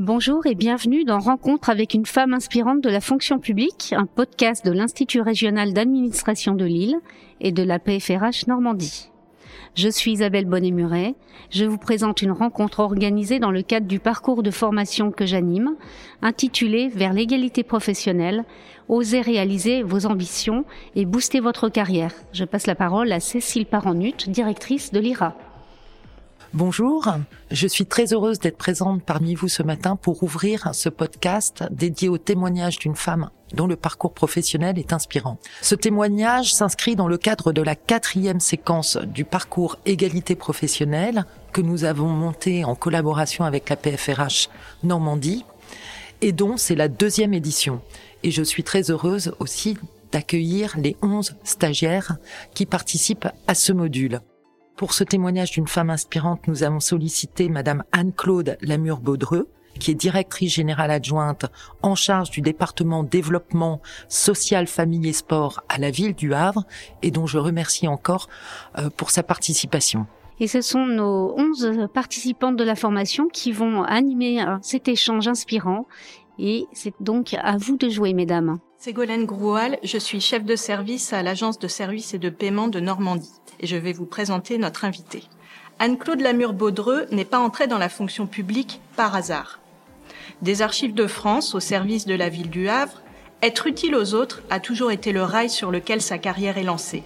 Bonjour et bienvenue dans Rencontre avec une femme inspirante de la fonction publique, un podcast de l'Institut régional d'administration de Lille et de la PFRH Normandie. Je suis Isabelle Bonnet-Muret. Je vous présente une rencontre organisée dans le cadre du parcours de formation que j'anime, intitulé Vers l'égalité professionnelle, osez réaliser vos ambitions et booster votre carrière. Je passe la parole à Cécile Paranut, directrice de l'IRA. Bonjour, je suis très heureuse d'être présente parmi vous ce matin pour ouvrir ce podcast dédié au témoignage d'une femme dont le parcours professionnel est inspirant. Ce témoignage s'inscrit dans le cadre de la quatrième séquence du parcours égalité professionnelle que nous avons monté en collaboration avec la PFRH Normandie et dont c'est la deuxième édition. Et je suis très heureuse aussi d'accueillir les 11 stagiaires qui participent à ce module. Pour ce témoignage d'une femme inspirante, nous avons sollicité Madame Anne-Claude Lamure-Baudreux, qui est directrice générale adjointe en charge du département développement social, famille et sport à la ville du Havre et dont je remercie encore euh, pour sa participation. Et ce sont nos 11 participantes de la formation qui vont animer euh, cet échange inspirant. Et c'est donc à vous de jouer, mesdames. Ségolène Groual, je suis chef de service à l'agence de services et de paiement de Normandie et je vais vous présenter notre invitée. Anne-Claude Lamure-Baudreux n'est pas entrée dans la fonction publique par hasard. Des archives de France au service de la ville du Havre, être utile aux autres a toujours été le rail sur lequel sa carrière est lancée.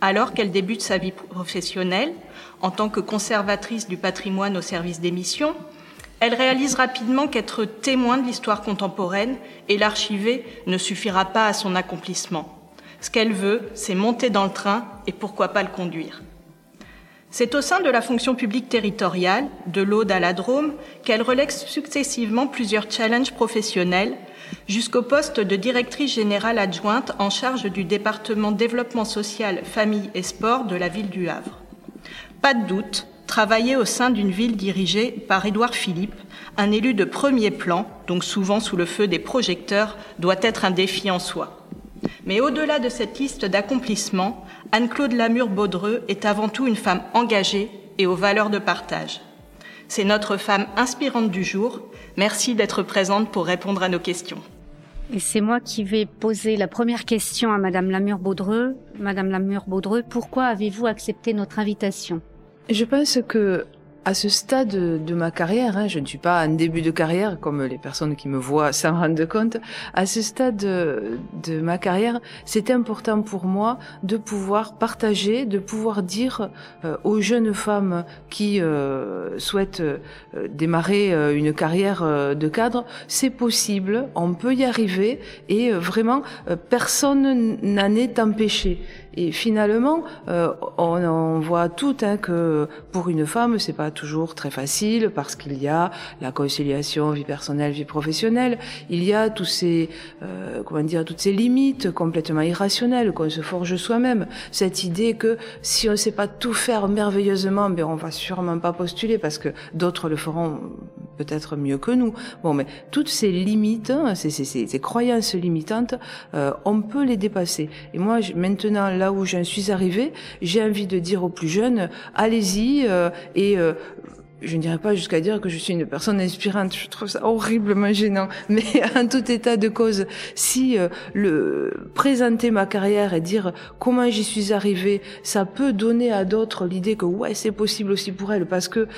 Alors qu'elle débute sa vie professionnelle, en tant que conservatrice du patrimoine au service des missions, elle réalise rapidement qu'être témoin de l'histoire contemporaine et l'archiver ne suffira pas à son accomplissement. Ce qu'elle veut, c'est monter dans le train et pourquoi pas le conduire. C'est au sein de la fonction publique territoriale, de l'Aude à la Drôme, qu'elle relègue successivement plusieurs challenges professionnels jusqu'au poste de directrice générale adjointe en charge du département développement social, famille et sport de la ville du Havre. Pas de doute, travailler au sein d'une ville dirigée par Édouard Philippe, un élu de premier plan, donc souvent sous le feu des projecteurs, doit être un défi en soi. Mais au-delà de cette liste d'accomplissements, Anne-Claude Lamure-Baudreux est avant tout une femme engagée et aux valeurs de partage. C'est notre femme inspirante du jour. Merci d'être présente pour répondre à nos questions. Et c'est moi qui vais poser la première question à Madame Lamure-Baudreux. Madame Lamure-Baudreux, pourquoi avez-vous accepté notre invitation? Je pense que à ce stade de ma carrière, hein, je ne suis pas en début de carrière comme les personnes qui me voient s'en rendent compte, à ce stade de, ma carrière, c'est important pour moi de pouvoir partager, de pouvoir dire euh, aux jeunes femmes qui euh, souhaitent euh, démarrer une carrière de cadre, c'est possible, on peut y arriver et vraiment personne n'en est empêché. Et finalement, euh, on, on, voit tout hein, que pour une femme, c'est pas toujours très facile parce qu'il y a la conciliation vie personnelle, vie professionnelle. Il y a tous ces, euh, comment dire, toutes ces limites complètement irrationnelles qu'on se forge soi-même. Cette idée que si on ne sait pas tout faire merveilleusement, ben on va sûrement pas postuler parce que d'autres le feront peut-être mieux que nous. Bon, mais toutes ces limites, hein, ces, ces, ces croyances limitantes, euh, on peut les dépasser. Et moi, maintenant, là où j'en suis arrivée, j'ai envie de dire aux plus jeunes, allez-y euh, et euh, je ne dirais pas jusqu'à dire que je suis une personne inspirante, je trouve ça horriblement gênant, mais en tout état de cause, si euh, le présenter ma carrière et dire comment j'y suis arrivée, ça peut donner à d'autres l'idée que ouais, c'est possible aussi pour elle parce que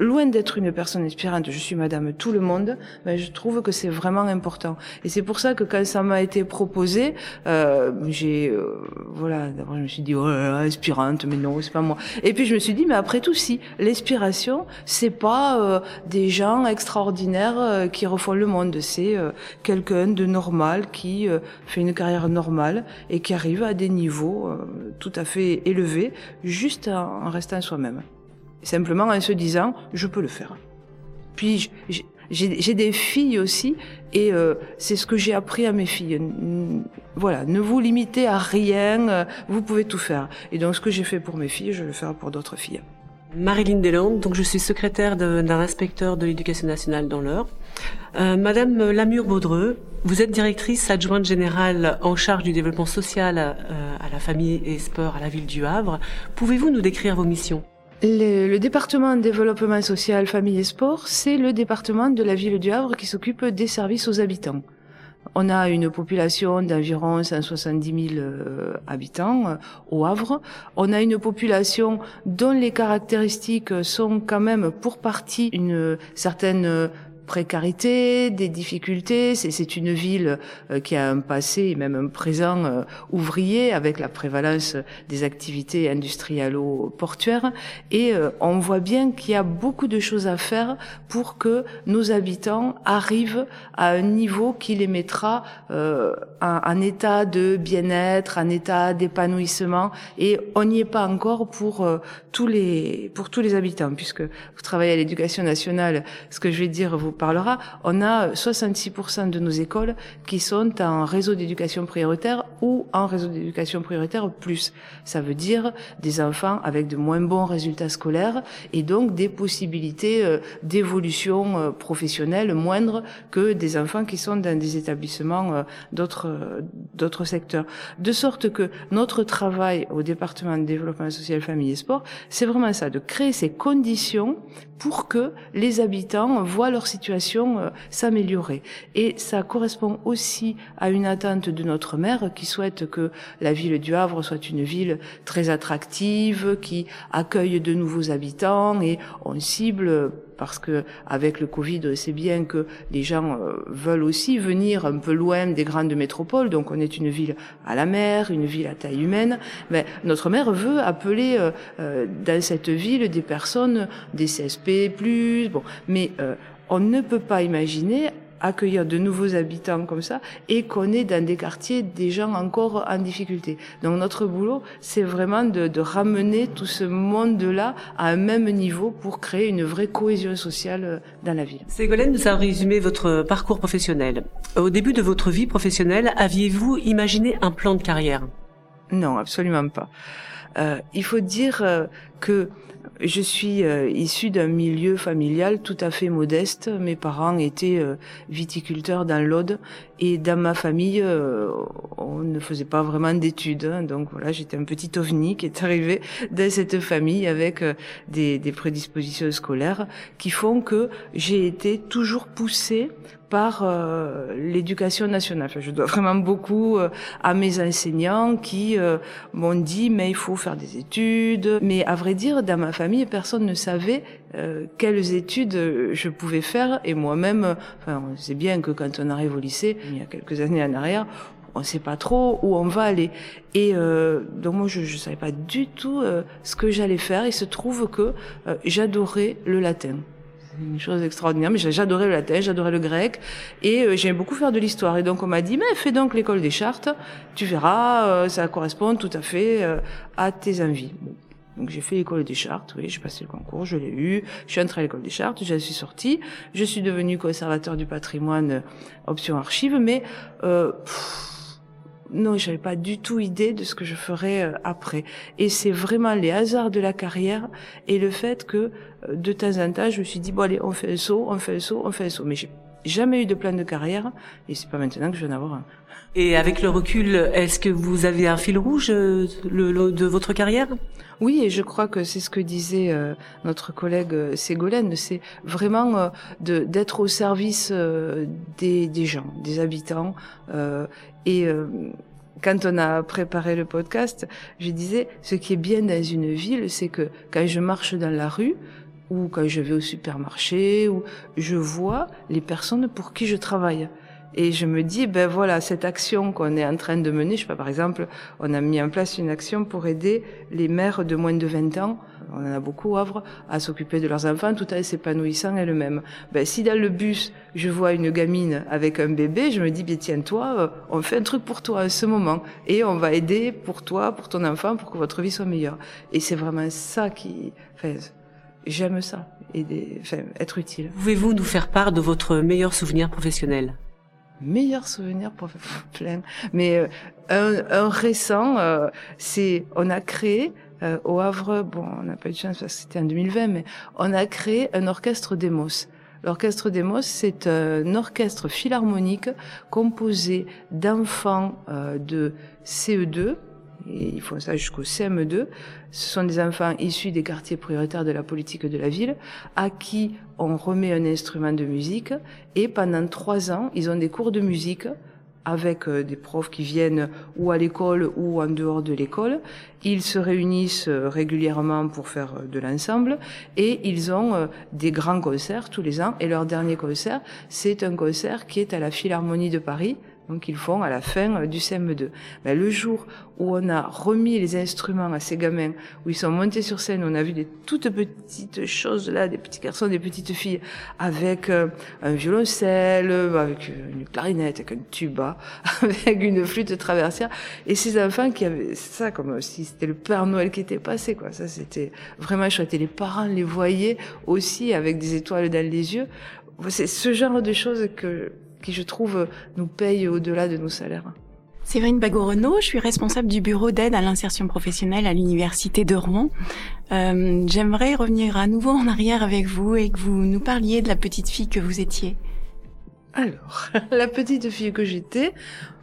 loin d'être une personne inspirante, je suis madame tout le monde, mais je trouve que c'est vraiment important. Et c'est pour ça que quand ça m'a été proposé, euh, j'ai, euh, voilà, d'abord je me suis dit, oh inspirante, mais non, c'est pas moi. Et puis je me suis dit, mais après tout, si, l'inspiration, c'est pas euh, des gens extraordinaires euh, qui refont le monde, c'est euh, quelqu'un de normal qui fait une carrière normale et qui arrive à des niveaux tout à fait élevés, juste en restant soi-même. Simplement en se disant, je peux le faire. Puis j'ai des filles aussi, et euh, c'est ce que j'ai appris à mes filles. Voilà, ne vous limitez à rien, euh, vous pouvez tout faire. Et donc ce que j'ai fait pour mes filles, je vais le faire pour d'autres filles. Marilyn Deslandes, donc je suis secrétaire d'un inspecteur de l'éducation nationale dans l'Eure. Euh, Madame Lamure-Baudreux, vous êtes directrice adjointe générale en charge du développement social à la famille et sport à la ville du Havre. Pouvez-vous nous décrire vos missions? Le, le, département développement social, famille et sport, c'est le département de la ville du Havre qui s'occupe des services aux habitants. On a une population d'environ 170 000 euh, habitants euh, au Havre. On a une population dont les caractéristiques sont quand même pour partie une certaine précarité, des difficultés. C'est une ville euh, qui a un passé et même un présent euh, ouvrier avec la prévalence des activités industrialo-portuaires. Et euh, on voit bien qu'il y a beaucoup de choses à faire pour que nos habitants arrivent à un niveau qui les mettra en, état de bien-être, en état d'épanouissement. Et on n'y est pas encore pour tous les pour tous les habitants, puisque vous travaillez à l'éducation nationale. Ce que je vais dire vous parlera, on a 66% de nos écoles qui sont en réseau d'éducation prioritaire ou en réseau d'éducation prioritaire plus. Ça veut dire des enfants avec de moins bons résultats scolaires et donc des possibilités euh, d'évolution euh, professionnelle moindres que des enfants qui sont dans des établissements euh, d'autres d'autres secteurs. De sorte que notre travail au département de développement social, famille et sport, c'est vraiment ça, de créer ces conditions pour que les habitants voient leur situation euh, s'améliorer. Et ça correspond aussi à une attente de notre maire qui souhaite que la ville du Havre soit une ville très attractive, qui accueille de nouveaux habitants et on cible parce que avec le Covid, c'est bien que les gens euh, veulent aussi venir un peu loin des grandes métropoles. Donc on est une ville à la mer, une ville à taille humaine. Mais notre maire veut appeler euh, dans cette ville des personnes, des CSP, bon, mais euh, on ne peut pas imaginer accueillir de nouveaux habitants comme ça et qu'on est dans des quartiers des gens encore en difficulté. Donc notre boulot, c'est vraiment de, de, ramener tout ce monde-là à un même niveau pour créer une vraie cohésion sociale euh, dans la ville. Ségolène nous a résumé votre parcours professionnel. Au début de votre vie professionnelle, aviez-vous imaginé un plan de carrière? Non, absolument pas. Euh, il faut dire euh, que je suis euh, issue d'un milieu familial tout à fait modeste. Mes parents étaient euh, viticulteurs dans l'Aude et dans ma famille, euh, on ne faisait pas vraiment d'études. Hein. donc voilà, j'étais un petit ovni qui est arrivé dans cette famille avec des, des prédispositions scolaires qui font que j'ai été toujours poussée par euh, l'éducation nationale. Je dois vraiment beaucoup euh, à mes enseignants qui euh, m'ont dit mais il faut faire des études. Mais à vrai dire, dans ma famille, personne ne savait quelles études je pouvais faire. Et moi-même, enfin, on sait bien que quand on arrive au lycée, il y a quelques années en arrière, on ne sait pas trop où on va aller. Et donc moi, je ne savais pas du tout ce que j'allais faire. Il se trouve que j'adorais le latin une chose extraordinaire. Mais j'adorais le latin, j'adorais le grec, et euh, j'aimais beaucoup faire de l'histoire. Et donc on m'a dit, mais fais donc l'école des chartes, tu verras, euh, ça correspond tout à fait euh, à tes envies. Donc j'ai fait l'école des chartes, oui, j'ai passé le concours, je l'ai eu, je suis entrée à l'école des chartes, je suis sortie, je suis devenue conservateur du patrimoine option archive, mais euh, non, j'avais pas du tout idée de ce que je ferais après. Et c'est vraiment les hasards de la carrière et le fait que de temps en temps, je me suis dit bon allez, on fait un saut, on fait un saut, on fait un saut. Mais j'ai jamais eu de plan de carrière et c'est pas maintenant que je vais en avoir un. Et avec le recul, est-ce que vous avez un fil rouge euh, le, de votre carrière? Oui, et je crois que c'est ce que disait notre collègue Ségolène, c'est vraiment de d'être au service des, des gens, des habitants, et euh, quand on a préparé le podcast, je disais, ce qui est bien dans une ville, c'est que quand je marche dans la rue, ou quand je vais au supermarché, ou je vois les personnes pour qui je travaille. Et je me dis, ben voilà, cette action qu'on est en train de mener, je sais pas, par exemple, on a mis en place une action pour aider les mères de moins de 20 ans on en a beaucoup à s'occuper de leurs enfants tout en s'épanouissant elles-mêmes. Ben, si dans le bus, je vois une gamine avec un bébé, je me dis, bien tiens, toi, euh, on fait un truc pour toi à ce moment. Et on va aider pour toi, pour ton enfant, pour que votre vie soit meilleure. Et c'est vraiment ça qui... Enfin, j'aime ça, et enfin, être utile. Pouvez-vous nous faire part de votre meilleur souvenir professionnel? Meilleur souvenir pour plein mais euh, un, un, récent euh, c'est on a créé euh, au Havre, bon, on n'a pas eu de chance parce que c'était en 2020, mais on a créé un orchestre Demos. L'orchestre Demos, c'est un orchestre philharmonique composé d'enfants euh, de CE2, et ils font ça jusqu'au CM2. Ce sont des enfants issus des quartiers prioritaires de la politique de la ville, à qui on remet un instrument de musique, et pendant trois ans, ils ont des cours de musique avec euh, des profs qui viennent ou à l'école ou en dehors de l'école. Ils se réunissent euh, régulièrement pour faire euh, de l'ensemble et ils ont des grands concerts tous les ans. Et leur dernier concert, c'est un concert qui est à la Philharmonie de Paris donc ils font à la fin euh, du CM2. Ben, le jour où on a remis les instruments à ces gamins, où ils sont montés sur scène, on a vu des toutes petites choses là, des petits garçons, des petites filles, avec euh, un violoncelle, avec une clarinette, avec un tuba, avec une flûte traversière, et ces enfants qui avaient ça comme si c'était le Père Noël qui était passé, quoi. Ça c'était vraiment chouette. Et les parents les voyaient aussi avec des étoiles dans les yeux. C'est ce genre de choses que qui, je trouve, nous paye au-delà de nos salaires. Séverine Bagot-Renaud, je suis responsable du bureau d'aide à l'insertion professionnelle à l'université de Rouen. Euh, J'aimerais revenir à nouveau en arrière avec vous et que vous nous parliez de la petite fille que vous étiez. Alors, la petite fille que j'étais,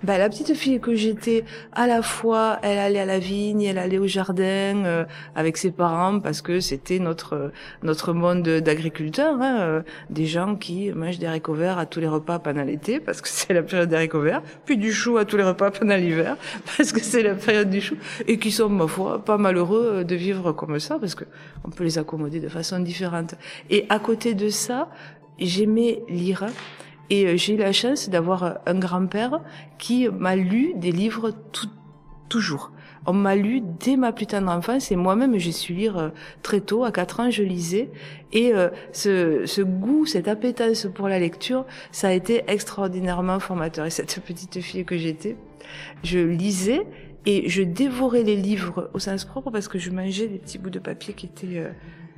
bah, la petite fille que j'étais, à la fois, elle allait à la vigne, elle allait au jardin euh, avec ses parents parce que c'était notre notre monde d'agriculteurs, hein, euh, des gens qui mangent des haricots verts à tous les repas pendant l'été parce que c'est la période des haricots verts, puis du chou à tous les repas pendant l'hiver parce que c'est la période du chou, et qui sont ma foi pas malheureux de vivre comme ça parce que on peut les accommoder de façon différente. Et à côté de ça, j'aimais lire. Et euh, j'ai eu la chance d'avoir euh, un grand-père qui m'a lu des livres toujours. On m'a lu dès ma plus tendre enfance et moi-même j'ai su lire euh, très tôt, à 4 ans je lisais et ce, ce goût, cette appétence pour la lecture, ça a été extraordinairement formateur. Et cette petite fille que j'étais, je lisais et je dévorais les livres au sens propre parce que je mangeais des petits bouts de papier qui étaient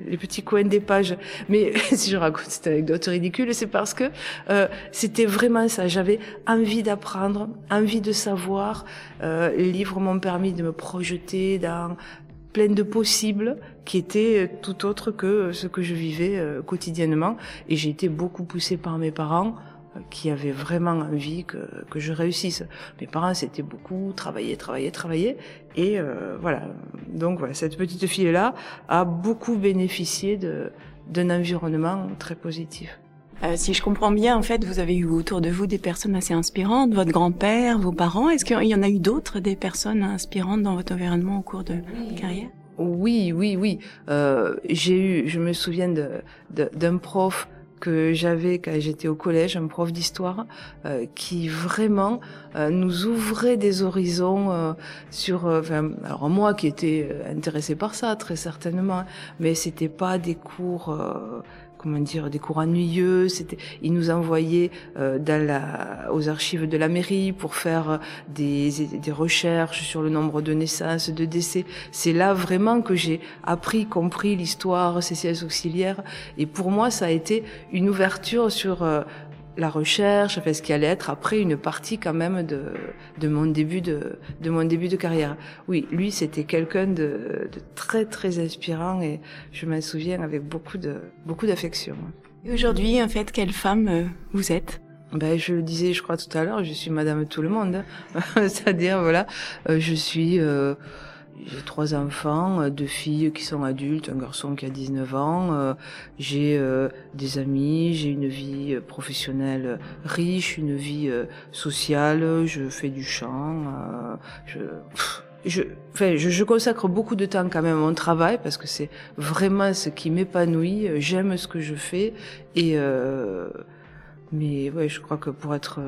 les petits coins des pages. Mais si je raconte cette anecdote ridicule, c'est parce que euh, c'était vraiment ça. J'avais envie d'apprendre, envie de savoir. Euh, les livres m'ont permis de me projeter dans plein de possibles qui étaient tout autre que ce que je vivais euh, quotidiennement. Et j'ai été beaucoup poussée par mes parents qui avaient vraiment envie que, que je réussisse. Mes parents, c'était beaucoup travailler, travailler, travailler. Et euh, voilà. Donc voilà, cette petite fille-là a beaucoup bénéficié de, d'un environnement très positif. Euh, si je comprends bien, en fait, vous avez eu autour de vous des personnes assez inspirantes, votre grand-père, vos parents. Est-ce qu'il y en a eu d'autres, des personnes inspirantes dans votre environnement au cours de votre carrière? Oui, oui, oui. Euh, j'ai eu, je me souviens de, de, d'un prof que j'avais quand j'étais au collège, un prof d'histoire euh, qui vraiment euh, nous ouvrait des horizons euh, sur. Enfin, alors moi qui étais intéressé par ça très certainement, mais c'était pas des cours comment dire, des cours ennuyeux. C'était, nous envoyaient euh, dans la, aux archives de la mairie pour faire des, des recherches sur le nombre de naissances, de décès. C'est là vraiment que j'ai appris, compris l'histoire CCS auxiliaire. Et pour moi, ça a été une ouverture sur euh, la recherche, enfin, ce qui allait être après une partie quand même de, de mon début de, de mon début de carrière. Oui, lui, c'était quelqu'un de, de, très, très inspirant et je m'en souviens avec beaucoup de, beaucoup d'affection. Et aujourd'hui, en fait, quelle femme euh, vous êtes? Ben, je le disais, je crois tout à l'heure, je suis Madame Tout le Monde. Hein. C'est-à-dire, voilà, euh, je suis euh, j'ai trois enfants, euh, deux filles qui sont adultes, un garçon qui a 19 ans. Euh, j'ai euh, des amis, j'ai une vie professionnelle riche, une vie sociale. Je fais du chant. je, je, enfin, je, je, consacre beaucoup de temps quand même à mon travail parce que c'est vraiment ce qui m'épanouit. J'aime ce que je fais et mais ouais, je crois que pour être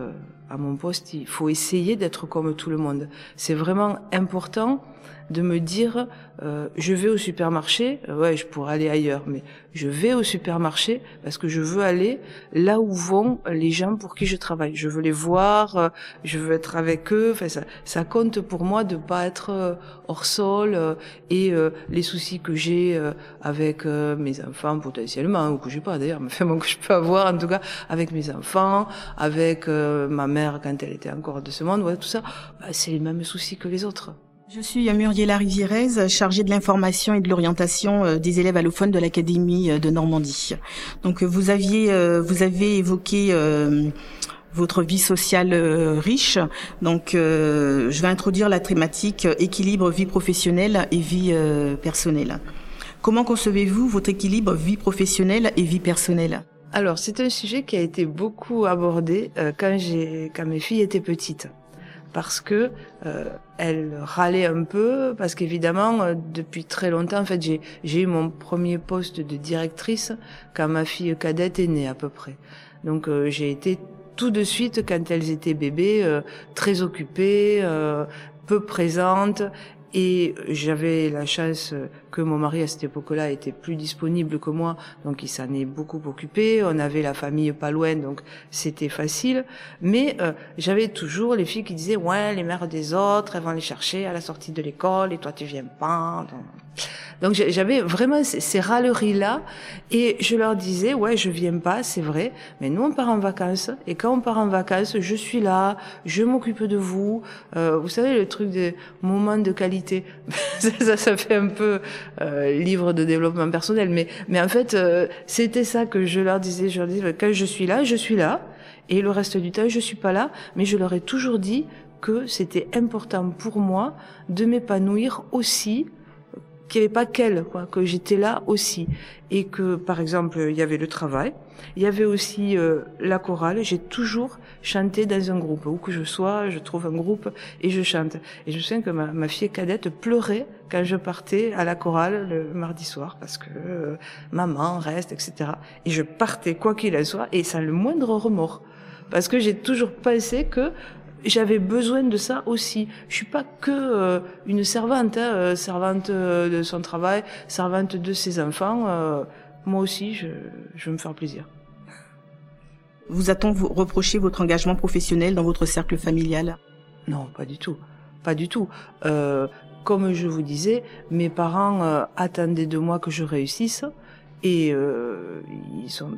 à mon poste, il faut essayer d'être comme tout le monde. C'est vraiment important de me dire euh, je vais au supermarché, euh, ouais, je pourrais aller ailleurs, mais je vais au supermarché parce que je veux aller là où vont les gens pour qui je travaille. Je veux les voir, euh, je veux être avec eux. Enfin, ça, compte pour moi de pas être hors sol et les soucis que j'ai avec mes enfants potentiellement ou que j'ai pas d'ailleurs, mais enfin bon, que je peux avoir en tout cas avec mes enfants, avec ma mère quand elle était encore de ce monde, bah, c'est les mêmes soucis que les autres. Je suis Muriela Rivierez, chargée de l'information et de l'orientation euh, des élèves allophones de l'Académie euh, de Normandie. Donc euh, vous aviez vous avez évoqué votre vie sociale riche. Donc, je vais introduire la thématique équilibre vie professionnelle et vie personnelle. Comment concevez-vous votre équilibre vie professionnelle et vie personnelle? Alors, c'est un sujet qui a été beaucoup abordé quand j'ai quand mes filles étaient petites. Parce que euh, elle un peu parce qu'évidemment euh, depuis très longtemps en fait j'ai j'ai eu mon premier poste de directrice quand ma fille cadette est née à peu près. Donc euh, j'ai été tout de suite quand elles étaient bébés euh, très occupée peu présente et j'avais la chance que mon mari à cette époque-là était plus disponible que moi, donc il s'en est beaucoup occupé. On avait la famille pas loin, donc c'était facile. Mais euh, j'avais toujours les filles qui disaient ouais, les mères des autres, elles vont les chercher à la sortie de l'école et toi tu viens pas. Donc j'avais vraiment ces râleries-là et je leur disais, ouais, je viens pas, c'est vrai, mais nous on part en vacances et quand on part en vacances, je suis là, je m'occupe de vous. Euh, vous savez, le truc des moments de qualité, ça, ça fait un peu euh, livre de développement personnel, mais, mais en fait, euh, c'était ça que je leur disais. Je leur disais, quand je suis là, je suis là, et le reste du temps, je suis pas là, mais je leur ai toujours dit que c'était important pour moi de m'épanouir aussi qu'il n'y avait pas qu'elle, quoi, que j'étais là aussi. Et que, par exemple, il y avait le travail, il y avait aussi euh, la chorale. J'ai toujours chanté dans un groupe. Où que je sois, je trouve un groupe et je chante. Et je sais que ma, fille cadette pleurait quand je partais à la chorale le mardi soir parce que euh, maman reste, etc. Et je partais quoi qu'il en soit et sans le moindre remords. Parce que j'ai toujours pensé que j'avais besoin de ça aussi. Je suis pas que euh, une servante, hein, euh, servante de son travail, servante de ses enfants. moi aussi, je, je veux me faire plaisir. Vous a-t-on reproché votre engagement professionnel dans votre cercle familial? Non, pas du tout, pas du tout. comme je vous disais, mes parents attendaient de moi que je réussisse et ils sont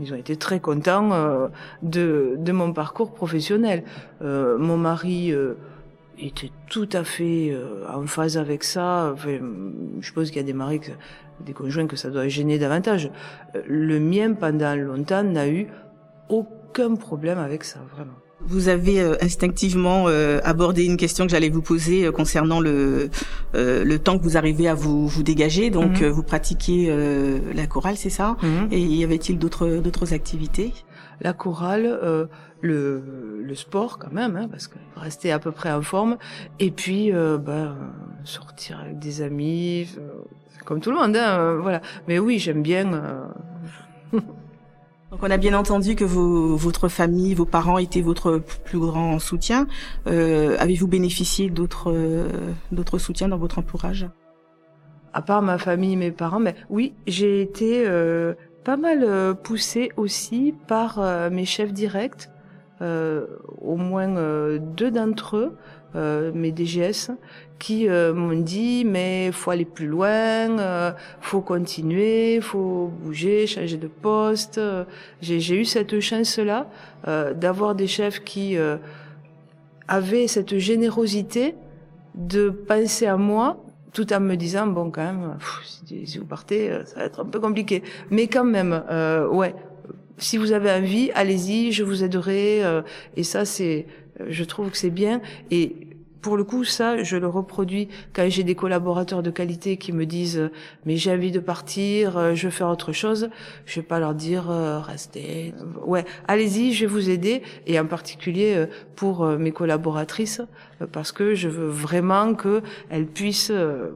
ils ont été très contents euh, de, mon parcours professionnel. Euh, mon mari euh, était tout à fait euh, en phase avec ça. Enfin, je pense qu'il y a des maris, des conjoints que ça doit gêner davantage. Euh, le mien, pendant longtemps, n'a eu aucun problème avec ça, vraiment. Vous avez euh, instinctivement euh, abordé une question que j'allais vous poser euh, concernant le le temps que vous arrivez à vous vous dégager. Donc mhm. vous pratiquez la chorale, c'est ça? Mhm. Et y avait-il d'autres d'autres activités? La chorale, le le sport quand même, hein, parce que rester à peu près en forme, et puis ben, sortir avec des amis, comme tout le monde, hein, voilà. Mais oui, j'aime bien. Donc on a bien entendu que votre famille, vos parents étaient votre plus grand soutien. Euh, Avez-vous bénéficié d'autres euh, d'autres soutiens dans votre entourage? À part ma famille, mes parents, mais oui, j'ai été euh, pas mal poussée aussi par mes chefs directs, au moins deux d'entre eux, mes DGS, qui euh, m'ont dit mais faut aller plus loin, euh, faut continuer, faut bouger, changer de poste. J'ai eu cette chance-là euh, d'avoir des chefs qui euh, avaient cette générosité de penser à moi tout en me disant bon quand même si, vous partez ça va être un peu compliqué mais quand même ouais si vous avez envie allez-y je vous aiderai et ça c'est je trouve que c'est bien et pour le coup, ça, je le reproduis quand j'ai des collaborateurs de qualité qui me disent mais j'ai envie de partir, euh, je veux faire autre chose. Je vais pas leur dire euh, restez. Ouais, allez-y, je vais vous aider et en particulier euh, pour mes collaboratrices parce que je veux vraiment que elles puissent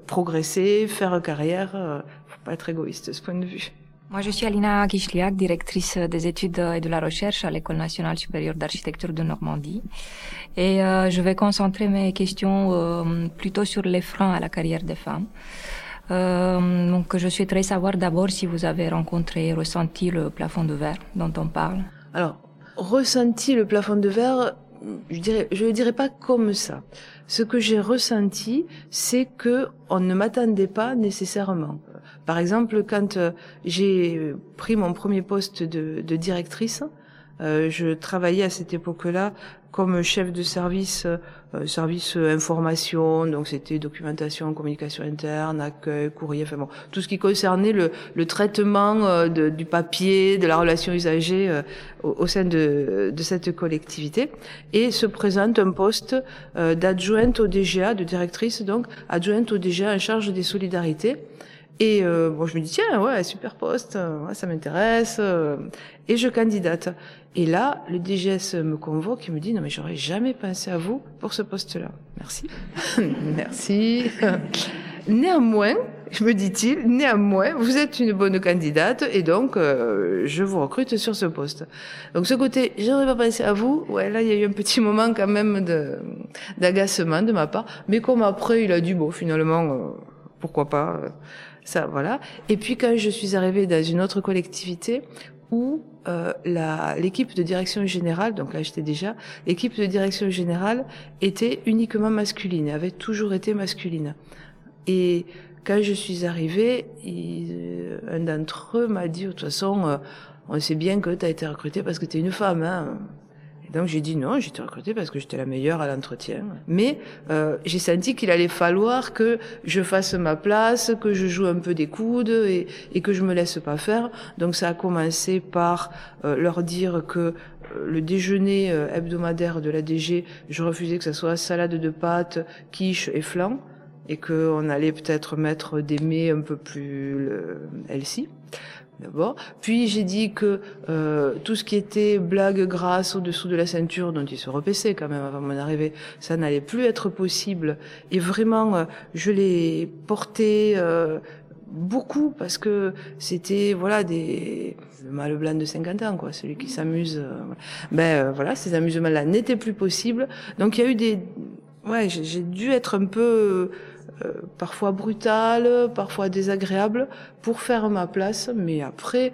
progresser, faire carrière. Faut pas être égoïste de ce point de vue. Moi, je suis Alina Kishliak, directrice des études et de la recherche à l'École nationale supérieure d'architecture de Normandie. Et euh, je vais concentrer mes questions euh, plutôt sur les freins à la carrière des femmes. Euh, donc, je souhaiterais savoir d'abord si vous avez rencontré ressenti le plafond de verre dont on parle. Alors, ressenti le plafond de verre, je dirais, je le dirais pas comme ça. Ce que j'ai ressenti, c'est que on ne m'attendait pas nécessairement. Par exemple, quand euh, j'ai pris mon premier poste de, de directrice, Euh, je travaillais à cette époque-là comme chef de service, euh, service information, donc c'était documentation, communication interne, accueil, courrier, enfin bon, tout ce qui concernait le, le traitement euh, de, du papier, de la relation usagée euh, au, au, sein de, de, cette collectivité. Et se présente un poste d'adjointe au DGA, de directrice donc, adjointe au DGA en charge des solidarités. Et euh, bon, je me dis tiens, ouais, super poste, ouais, ça m'intéresse, euh, et je candidate. Et là, le DGS me convoque et me dit non mais j'aurais jamais pensé à vous pour ce poste-là. Merci, merci. Néanmoins, je me dit-il, néanmoins, vous êtes une bonne candidate et donc euh, je vous recrute sur ce poste. Donc ce côté, j'aurais pas pensé à vous. Ouais, là il y a eu un petit moment quand même d'agacement de ma part, mais comme après il a dit bon finalement pourquoi pas ça, voilà. Et puis quand je suis arrivée dans une autre collectivité où euh, l'équipe de direction générale, donc là j'étais déjà, l'équipe de direction générale était uniquement masculine, avait toujours été masculine. Et quand je suis arrivée, il, un d'entre eux m'a dit, de toute façon, euh, on sait bien que tu as été recrutée parce que tu es une femme. Hein. Donc j'ai dit non, été recrutée parce que j'étais la meilleure à l'entretien. Mais euh, j'ai senti qu'il allait falloir que je fasse ma place, que je joue un peu des coudes et, et que je me laisse pas faire. Donc ça a commencé par euh, leur dire que euh, le déjeuner euh, hebdomadaire de la DG, je refusais que ça soit salade de pâtes, quiche et flan, et qu'on allait peut-être mettre des mets un peu plus healthy d'abord. Puis j'ai dit que euh, tout ce qui était blague grasse au-dessous de la ceinture, dont il se repaissait quand même avant mon arrivée, ça n'allait plus être possible. Et vraiment, euh, je l'ai porté euh, beaucoup parce que c'était voilà des le mâle blanc de 50 ans quoi, celui qui s'amuse. Ben voilà, ces amusements-là n'étaient plus possibles. Donc il y a eu des ouais, j'ai dû être un peu parfois brutale, parfois désagréable, pour faire ma place. Mais après,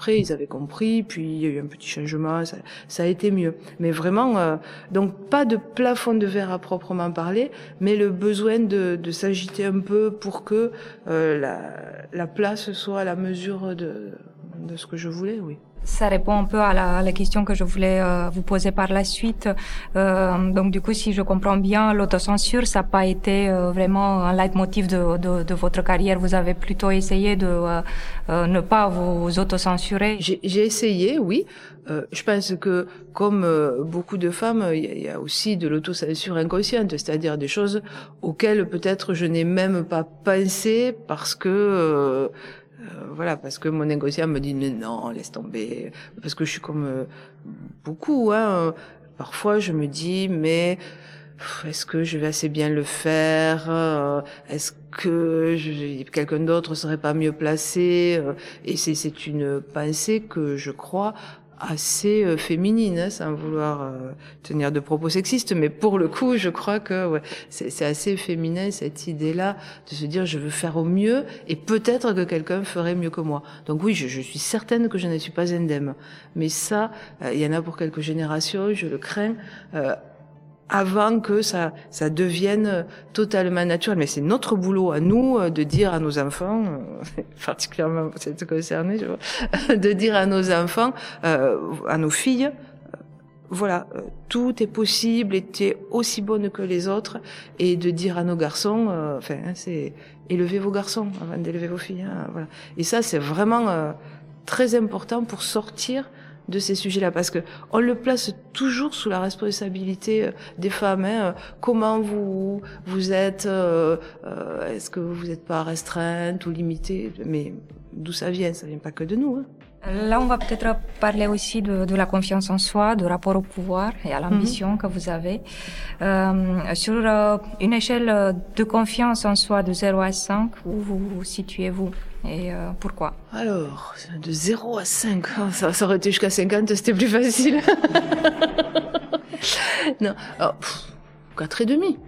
après ils avaient compris, puis il y a eu un petit changement, ça, ça a été mieux. Mais vraiment, euh, donc pas de plafond de verre à proprement parler, mais le besoin de, de s'agiter un peu pour que euh, la, la place soit à la mesure de, de ce que je voulais, oui. Ça répond un peu à la, à la question que je voulais euh, vous poser par la suite. Euh, donc du coup, si je comprends bien, l'autocensure, ça n'a pas été euh, vraiment un leitmotiv de, de, de, votre carrière. Vous avez plutôt essayé de euh, euh, ne pas vous autocensurer. J'ai essayé, oui. je pense que comme beaucoup de femmes, il y, y, a aussi de l'autocensure inconsciente, c'est-à-dire des choses auxquelles peut-être je n'ai même pas pensé parce que euh, voilà, parce que mon négociant me dit mais non, laisse tomber, parce que je suis comme euh, beaucoup. Hein, parfois, je me dis mais est-ce que je vais assez bien le faire? Euh, Est-ce que quelqu'un d'autre serait pas mieux placé? Et c'est une pensée que je crois assez euh, féminine, hein, sans vouloir euh, tenir de propos sexistes, mais pour le coup, je crois que ouais, c'est assez féminin cette idée-là de se dire je veux faire au mieux et peut-être que quelqu'un ferait mieux que moi. Donc oui, je, je, suis certaine que je ne suis pas indemne, mais ça, euh, il y en a pour quelques générations, je le crains avant que ça, ça devienne totalement naturel. Mais c'est notre boulot à nous euh, de dire à nos enfants, euh, particulièrement c'est concerné, je vois, de dire à nos enfants, euh, à nos filles, euh, voilà, tout est possible, et tu es aussi bonne que les autres, et de dire à nos garçons, euh, enfin, hein, c'est élevez vos garçons avant d'élever vos filles. Hein, voilà. Et ça, c'est vraiment euh, très important pour sortir de ces sujets-là parce que on le place toujours sous la responsabilité euh, des femmes. Hein. Comment vous vous êtes euh, euh, Est-ce que vous n'êtes pas restreinte ou limitée Mais d'où ça vient Ça vient pas que de nous. Hein. Là, on va peut-être parler aussi de, de, la confiance en soi, de rapport au pouvoir et à l'ambition mm -hmm. que vous avez. Euh, sur euh, une échelle de confiance en soi de 0 à 5, où vous, vous situez-vous? Et euh, pourquoi? Alors, de 0 à 5, ça, ça aurait été jusqu'à 50, c'était plus facile. non, oh, 4 et demi.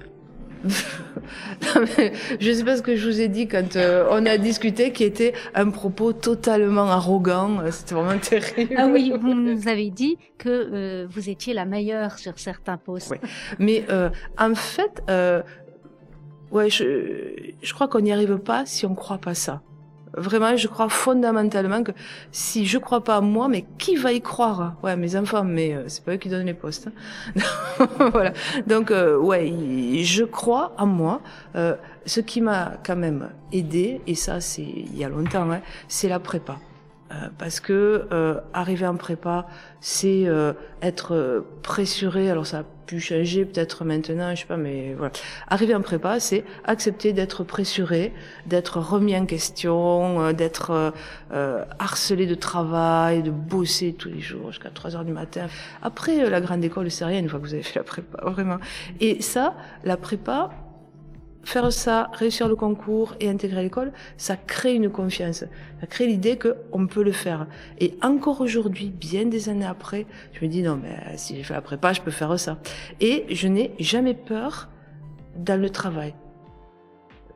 je sais pas ce que je vous ai dit quand euh, on a discuté, qui était un propos totalement arrogant. C'était vraiment terrible. Ah oui, vous nous avez dit que euh, vous étiez la meilleure sur certains postes. Ouais. Mais euh, en fait, euh, ouais, je, je crois qu'on n'y arrive pas si on croit pas ça. Vraiment, je crois fondamentalement que si je crois pas à moi, mais qui va y croire? Ouais, mes enfants, mais euh, c'est pas eux qui donnent les postes. Hein. voilà. Donc, euh, ouais, je crois à moi. Euh, ce qui m'a quand même aidé, et ça c'est il y a longtemps, hein, c'est la prépa. Euh, parce que arriver en prépa, c'est être pressuré. Alors ça changer peut-être maintenant, je sais pas, mais voilà. Arriver en prépa, c'est accepter d'être pressuré, d'être remis en question, d'être harcelé de travail, de bosser tous les jours jusqu'à 3 heures du matin. Après la grande école, c'est rien une fois que vous avez fait la prépa, vraiment. Et ça, la prépa, faire ça, réussir le concours et intégrer l'école, ça crée une confiance. Ça crée l'idée qu'on peut le faire. Et encore aujourd'hui, bien des années après, je me dis non mais si j'ai fait la prépa, je peux faire ça. Et je n'ai jamais peur dans le travail.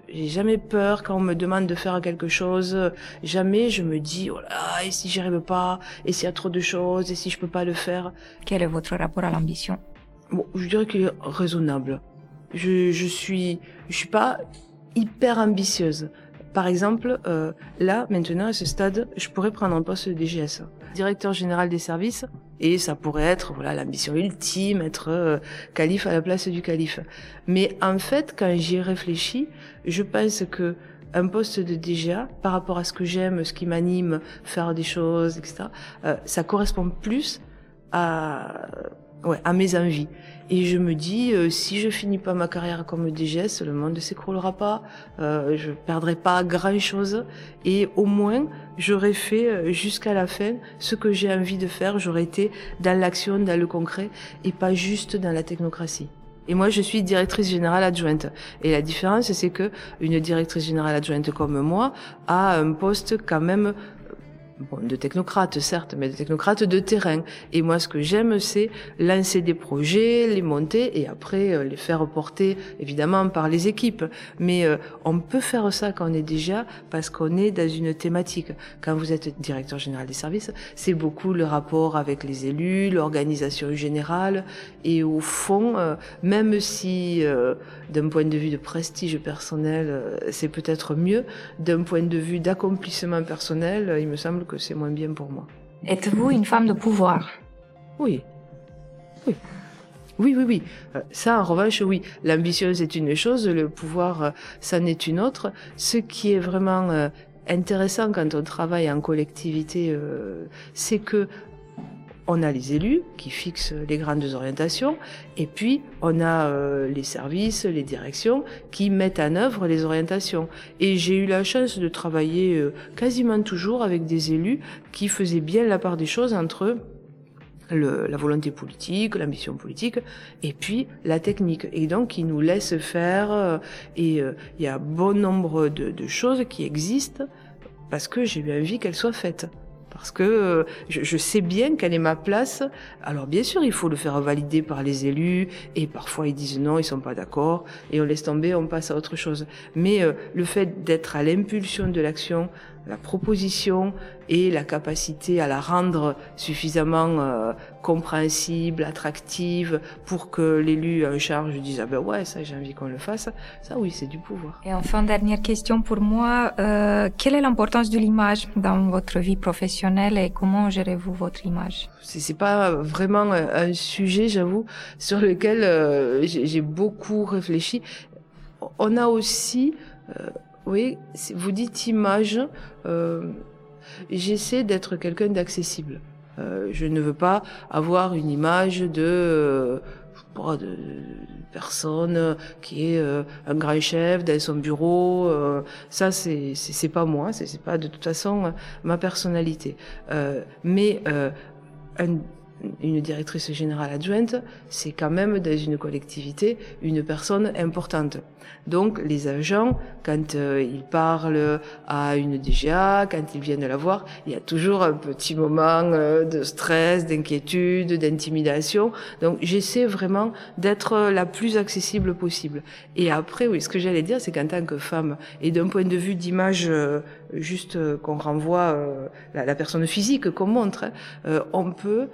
J'ai jamais peur quand on me demande de faire quelque chose. Jamais je me dis oh là et si j'y arrive pas, et s'il y a trop de choses, et si je peux pas le faire. Quel est votre rapport à l'ambition? Bon, je dirais qu'il est raisonnable. Je, je suis, je suis pas hyper ambitieuse. Par exemple, euh, là, maintenant, à ce stade, je pourrais prendre un poste de DGS, directeur général des services, et ça pourrait être voilà l'ambition ultime, être euh, calife à la place du calife. Mais en fait, quand j'y réfléchis, je pense que un poste de DGA, par rapport à ce que j'aime, ce qui m'anime, faire des choses, etc., euh, ça correspond plus à ouais, à mes envies. Et je me dis, euh, si je finis pas ma carrière comme DGS, le monde ne s'écroulera pas, euh, je perdrai pas grand chose, et au moins j'aurais fait euh, jusqu'à la fin ce que j'ai envie de faire. J'aurais été dans l'action, dans le concret, et pas juste dans la technocratie. Et moi, je suis directrice générale adjointe. Et la différence, c'est que une directrice générale adjointe comme moi a un poste quand même bon, de technocrates certes, mais de technocrates de terrain. Et moi, ce que j'aime, c'est lancer des projets, les monter et après euh, les faire porter évidemment par les équipes. Mais euh, on peut faire ça quand on est déjà parce qu'on est dans une thématique. Quand vous êtes directeur général des services, c'est beaucoup le rapport avec les élus, l'organisation générale et au fond, euh, même si d'un point de vue de prestige personnel, c'est peut-être mieux, d'un point de vue d'accomplissement personnel, il me semble que c'est moins bien pour moi. Êtes-vous une femme de pouvoir? Oui. Oui. Oui, oui, oui. Euh, ça, en revanche, oui. L'ambition, c'est une chose, le pouvoir, euh, ça n'est une autre. Ce qui est vraiment euh, intéressant quand on travaille en collectivité, c'est que on a les élus qui fixent les grandes orientations et puis on a euh, les services, les directions qui mettent en œuvre les orientations. Et j'ai eu la chance de travailler euh, quasiment toujours avec des élus qui faisaient bien la part des choses entre le, la volonté politique, l'ambition politique, et puis la technique. Et donc, qui nous laissent faire. Euh, et il y a bon nombre de, de choses qui existent parce que j'ai eu envie qu'elles soient faites parce que euh, je, sais bien quelle est ma place. Alors bien sûr, il faut le faire valider par les élus et parfois ils disent non, ils sont pas d'accord et on laisse tomber, on passe à autre chose. Mais euh, le fait d'être à l'impulsion de l'action, la proposition et la capacité à la rendre suffisamment euh, compréhensible, attractive, pour que l'élu en charge dise ah ben ouais ça j'ai envie qu'on le fasse. Ça oui c'est du pouvoir. Et enfin dernière question pour moi, euh, quelle est l'importance de l'image dans votre vie professionnelle et comment gérez-vous votre image? C'est pas vraiment un sujet j'avoue sur lequel euh, j'ai beaucoup réfléchi. On a aussi oui, vous dites image. Euh, J'essaie d'être quelqu'un d'accessible. Euh, je ne veux pas avoir une image de, personne qui est euh, un grand chef dans son bureau. Ça, c'est c'est pas moi. C'est pas de toute façon ma personnalité. mais un, une directrice générale adjointe, c'est quand même dans une collectivité une personne importante. Donc les agents, quand euh, ils parlent à une DGA, quand ils viennent la voir, il y a toujours un petit moment euh, de stress, d'inquiétude, d'intimidation. Donc j'essaie vraiment d'être la plus accessible possible. Et après, oui, ce que j'allais dire, c'est qu'en tant que femme, et d'un point de vue d'image euh, juste qu'on renvoie la, la, personne physique qu'on montre, hein, on peut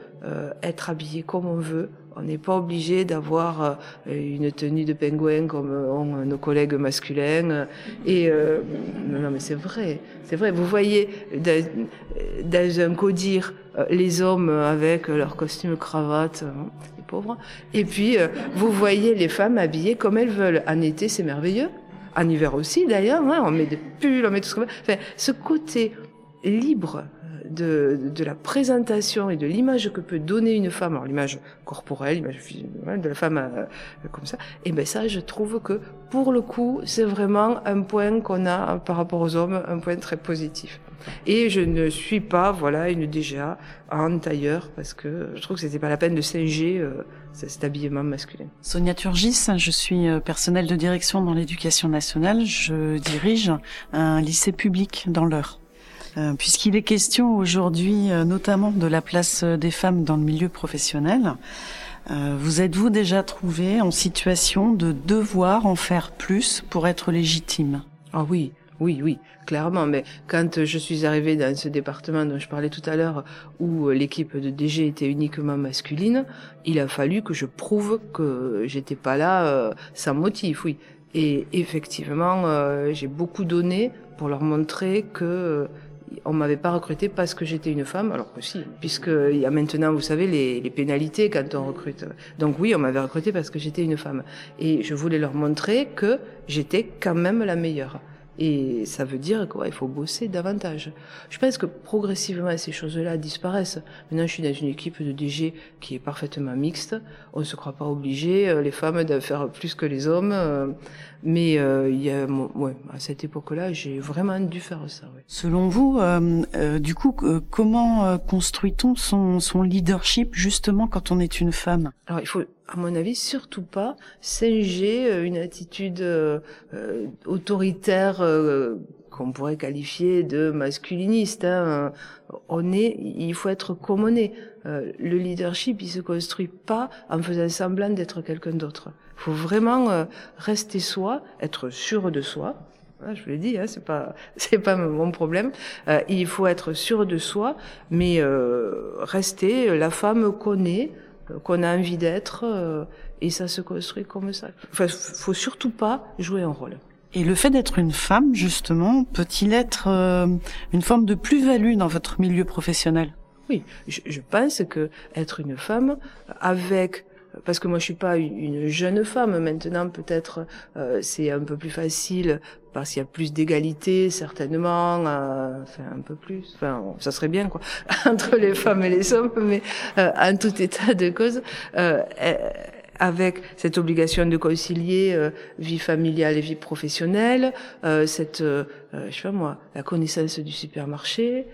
être habillé comme on veut, on n'est pas obligé d'avoir euh, une tenue de pingouin comme ont nos collègues masculins. Et euh, non, mais c'est vrai. c'est vrai. Vous voyez dans, dans un codir les hommes avec leur costume cravate, les pauvres, et puis vous voyez les femmes habillées comme elles veulent. En été, c'est merveilleux. En hiver aussi, d'ailleurs, hein, on met des pulls, on met tout ce qu'on veut. Enfin, ce côté libre de, de, la présentation et de l'image que peut donner une femme, l'image corporelle, l'image de la femme euh, comme ça, et eh ben ça, je trouve que pour le coup, c'est vraiment un point qu'on a par rapport aux hommes, un point très positif. Et je ne suis pas, voilà, une DGA en tailleur parce que je trouve que c'était pas la peine de singer euh, cet habillement masculin. Sonia Turgis, je suis euh, personnelle de direction dans l'éducation nationale. Je dirige un lycée public dans l'Eure. Euh, puisqu'il est question aujourd'hui euh, notamment de la place des femmes dans le milieu professionnel. Vous êtes-vous déjà trouvé en situation de devoir en faire plus pour être légitime? Ah oui, oui, oui, clairement. Mais quand je suis arrivée dans ce département dont je parlais tout à l'heure, où l'équipe de DG était uniquement masculine, il a fallu que je prouve que j'étais pas là sans motif, oui. Et effectivement, j'ai beaucoup donné pour leur montrer que on m'avait pas recruté parce que j'étais une femme, alors que si, puisqu'il y a maintenant, vous savez, les, les, pénalités quand on recrute. Donc oui, on m'avait recruté parce que j'étais une femme. Et je voulais leur montrer que j'étais quand même la meilleure. Et ça veut dire qu'il faut bosser davantage. Je pense que progressivement ces choses-là disparaissent. Maintenant, je suis dans une équipe de DG qui est parfaitement mixte. On ne se croit pas obligé, euh, les femmes, de faire plus que les hommes. Euh, mais euh, il y a, ouais, à cette époque-là, j'ai vraiment dû faire ça. Selon vous, du coup, comment construit-on son, son leadership justement quand on est une femme? Alors, il faut à mon avis, surtout pas singer euh, une attitude euh, euh, autoritaire qu'on pourrait qualifier de masculiniste. Hein. On est, il faut être comme on est. le leadership, il se construit pas en faisant semblant d'être quelqu'un d'autre. Il faut vraiment rester soi, être sûr de soi. Ah, je vous l'ai dit, hein, c'est pas c'est pas mon problème. il faut être sûr de soi, mais rester la femme qu'on est, qu'on a envie d'être, euh, et ça se construit comme ça. Enfin, faut surtout pas jouer un rôle. Et le fait d'être une femme, justement, peut-il être euh, une forme de plus-value dans votre milieu professionnel? Oui, je, je, pense que être une femme avec parce que moi je suis pas une jeune femme maintenant peut-être euh, c'est un peu plus facile parce qu'il y a plus d'égalité certainement euh, enfin un peu plus. Enfin ça serait bien quoi entre les femmes et les hommes mais euh, en tout état de cause euh, avec cette obligation de concilier euh, vie familiale et vie professionnelle, euh, cette, euh, je sais pas moi, la connaissance du supermarché,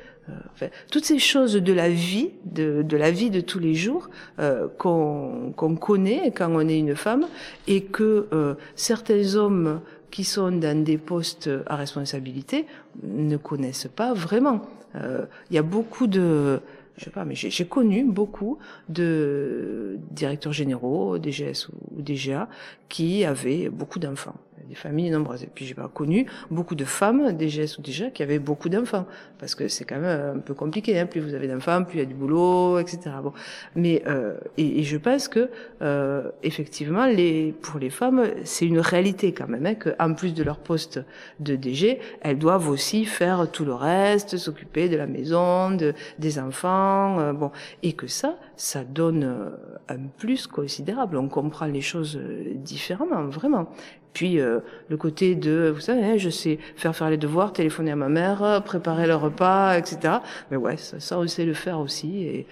Enfin, toutes ces choses de la vie, de, de, la vie de tous les jours euh, qu'on connaît quand on est une femme et que euh, certains hommes qui sont dans des postes à responsabilité ne connaissent pas vraiment. Euh, il y a beaucoup de je sais pas, mais j'ai connu beaucoup de directeurs généraux, DGS ou DGA, qui avaient beaucoup d'enfants des familles nombreuses. Et puis j'ai pas connu beaucoup de femmes, DGS ou déjà, qui avaient beaucoup d'enfants, parce que c'est quand même un peu compliqué. Hein. Plus vous avez d'enfants, plus il y a du boulot, etc. Bon, mais euh, et, et, je pense que euh, effectivement, les pour les femmes, c'est une réalité quand même, hein, qu'en plus de leur poste de DG, elles doivent aussi faire tout le reste, s'occuper de la maison, de, des enfants, euh, bon, et que ça, ça donne un plus considérable. On comprend les choses euh, différemment, vraiment. Puis euh, le côté de, vous savez, hein, je sais faire faire les devoirs, téléphoner à ma mère, préparer le repas, etc. Mais ouais, ça, ça on sait le faire aussi. Et,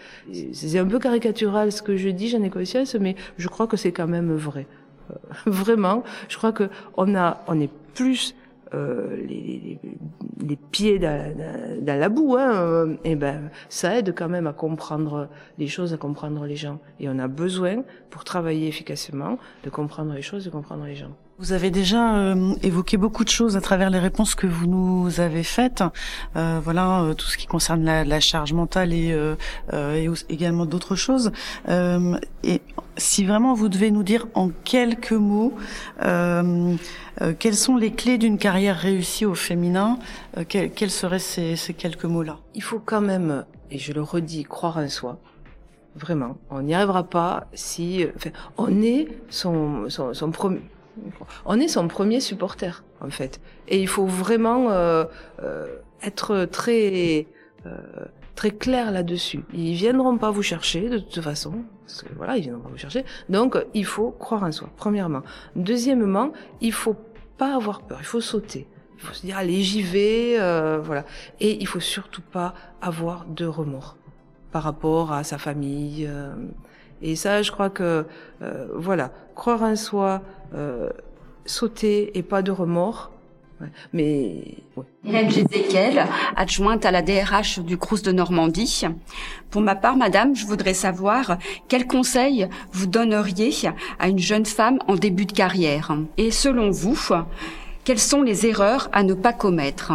c'est un peu caricatural ce que je dis, j'en ai conscience, mais je crois que c'est quand même vrai. Euh, vraiment, je crois que on a, on est plus euh, les, les, les, pieds dans, dans, la boue, hein, et ben ça aide quand même à comprendre les choses, à comprendre les gens. Et on a besoin, pour travailler efficacement, de comprendre les choses, de comprendre les gens. Vous avez déjà euh, évoqué beaucoup de choses à travers les réponses que vous nous avez faites. Euh, voilà, euh, tout ce qui concerne la, la charge mentale et, euh, et également d'autres choses. et si vraiment vous devez nous dire en quelques mots quelles sont les clés d'une carrière réussie au féminin, quels, quels, seraient ces, ces quelques mots-là? Il faut quand même, et je le redis, croire en soi. Vraiment, on n'y arrivera pas si enfin, on est son, son, son premier On est son premier supporter, en fait. Et il faut vraiment euh, euh, être très euh, très clair là-dessus. Ils viendront pas vous chercher de toute façon, parce que voilà, ils viendront pas vous chercher. Donc, il faut croire en soi. Premièrement. Deuxièmement, il faut pas avoir peur. Il faut sauter. Il faut se dire allez j'y vais, euh, voilà. Et il faut surtout pas avoir de remords par rapport à sa famille. euh. et ça, je crois que euh, voilà, croire en soi, euh, sauter et pas de remords. Ouais. Mais ouais. Hélène Gézéquiel, adjointe à la DRH du Crous de Normandie. Pour ma part, madame, je voudrais savoir quels conseils vous donneriez à une jeune femme en début de carrière. Et selon vous, quelles sont les erreurs à ne pas commettre?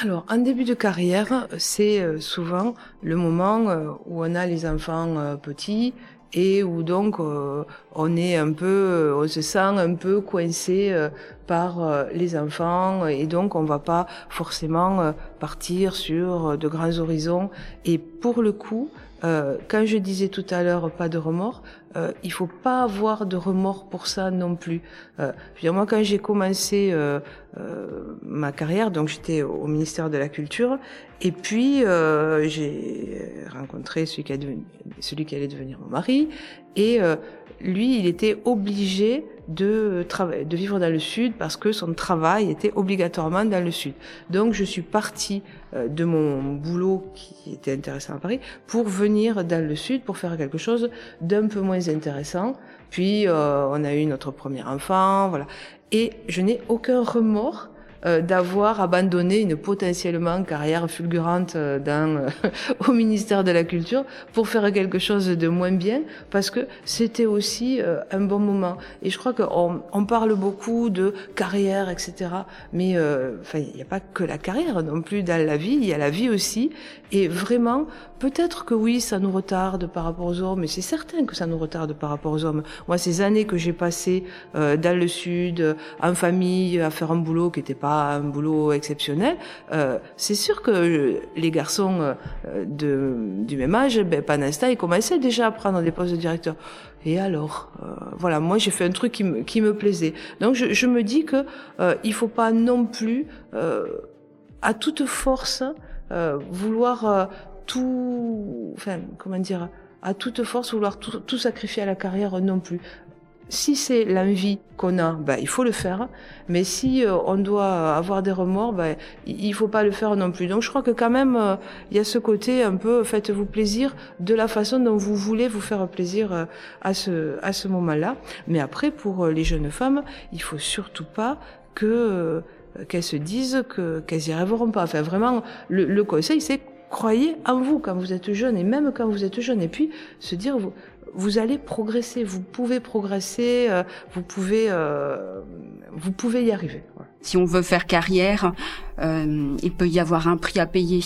Alors, en début de carrière, c'est euh, souvent le moment euh, où on a les enfants euh, petits et où donc euh, on est un peu, euh, on se sent un peu coincé euh, par euh, les enfants et donc on va pas forcément partir sur de grands horizons. Et pour le coup, quand je disais tout à l'heure pas de remords, euh, il faut pas avoir de remords pour ça non plus. Euh, moi, quand j'ai commencé euh, euh, ma carrière, donc j'étais au ministère de la Culture, et puis euh, j'ai rencontré celui qui, a devenu- celui qui allait devenir mon mari, et euh, lui, il était obligé de travailler, de vivre dans le sud parce que son travail était obligatoirement dans le sud. Donc, je suis partie euh, de mon boulot qui était intéressant à Paris pour venir dans le sud pour faire quelque chose d'un peu moins intéressant. Puis, euh, on a eu notre premier enfant, voilà. Et je n'ai aucun remords euh, d'avoir abandonné une potentiellement carrière fulgurante euh, dans, euh, au ministère de la Culture pour faire quelque chose de moins bien, parce que c'était aussi un bon moment. Et je crois qu'on on parle beaucoup de carrière, etc. Mais enfin, il n'y a pas que la carrière non plus dans la vie, il y a la vie aussi. Et vraiment, peut-être que oui, ça nous retarde par rapport aux hommes, mais c'est certain que ça nous retarde par rapport aux hommes. Moi, ces années que j'ai passées euh, dans le sud, en famille, à faire un boulot qui n'était pas un boulot exceptionnel, euh, c'est sûr que euh, les garçons euh, de, du même âge, ben, pendant ce ils commençaient déjà à prendre des postes de directeur. Et alors, euh, voilà, moi j'ai fait un truc qui me, qui me plaisait. Donc je, je me dis que il faut pas non plus à toute force vouloir tout, enfin comment dire, à toute force vouloir tout, sacrifier à la carrière non plus. Si c'est l'envie qu'on a, ben, il faut le faire. Mais si euh, on doit avoir des remords, ben, il faut pas le faire non plus. Donc je crois que quand même, euh, il y a ce côté un peu faites-vous plaisir de la façon dont vous voulez vous faire plaisir euh, à ce à ce moment-là. Mais après, pour euh, les jeunes femmes, il faut surtout pas que euh, qu'elles se disent que qu'elles y arriveront pas. Enfin, vraiment, le conseil, c'est croyez en vous quand vous êtes jeune et même quand vous êtes jeune. Et puis se dire vous vous allez progresser, vous pouvez progresser, euh, vous pouvez euh, vous pouvez y arriver. Si on veut faire carrière, euh, il peut y avoir un prix à payer.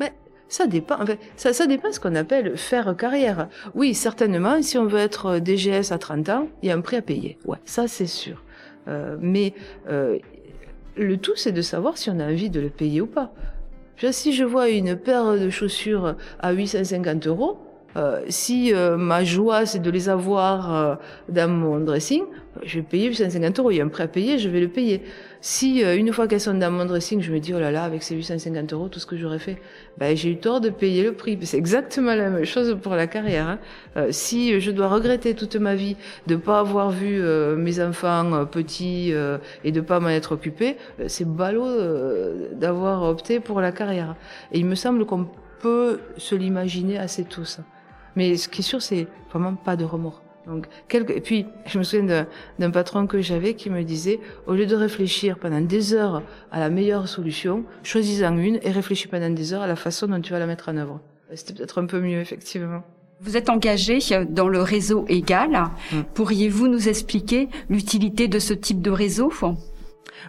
Mais ça dépend. en fait, ça, ça dépend ce qu'on appelle faire carrière. Oui, certainement, si on veut être DGS à 30 ans, il y a un prix à payer. Ouais, ça c'est sûr. Euh, mais euh, le tout, c'est de savoir si on a envie de le payer ou pas. Si je vois une paire de chaussures à 850 euros, euh, si euh, ma joie c'est de les avoir euh, dans mon dressing, je vais payer 850 euros. Il y a un prix à payer, je vais le payer. Si euh, une fois qu'elles sont dans mon dressing, je me dis oh là là, avec ces 850 euros, tout ce que j'aurais fait, ben j'ai eu tort de payer le prix. C'est exactement la même chose pour la carrière. hein. Euh, si je dois regretter toute ma vie de pas avoir vu euh, mes enfants euh, petits euh, et de pas m'en être occupé, euh, c'est ballot d'avoir opté pour la carrière. Et il me semble qu'on peut se l'imaginer assez tous. Mais ce qui est sûr, c'est vraiment pas de remords. Donc, quelque... Et puis, je me souviens d'un- d'un patron que j'avais qui me disait, au lieu de réfléchir pendant des heures à la meilleure solution, choisis-en une et réfléchis pendant des heures à la façon dont tu vas la mettre en œuvre. C'était peut-être un peu mieux, effectivement. Vous êtes engagé dans le réseau Égal. Pourriez-vous nous expliquer l'utilité de ce type de réseau?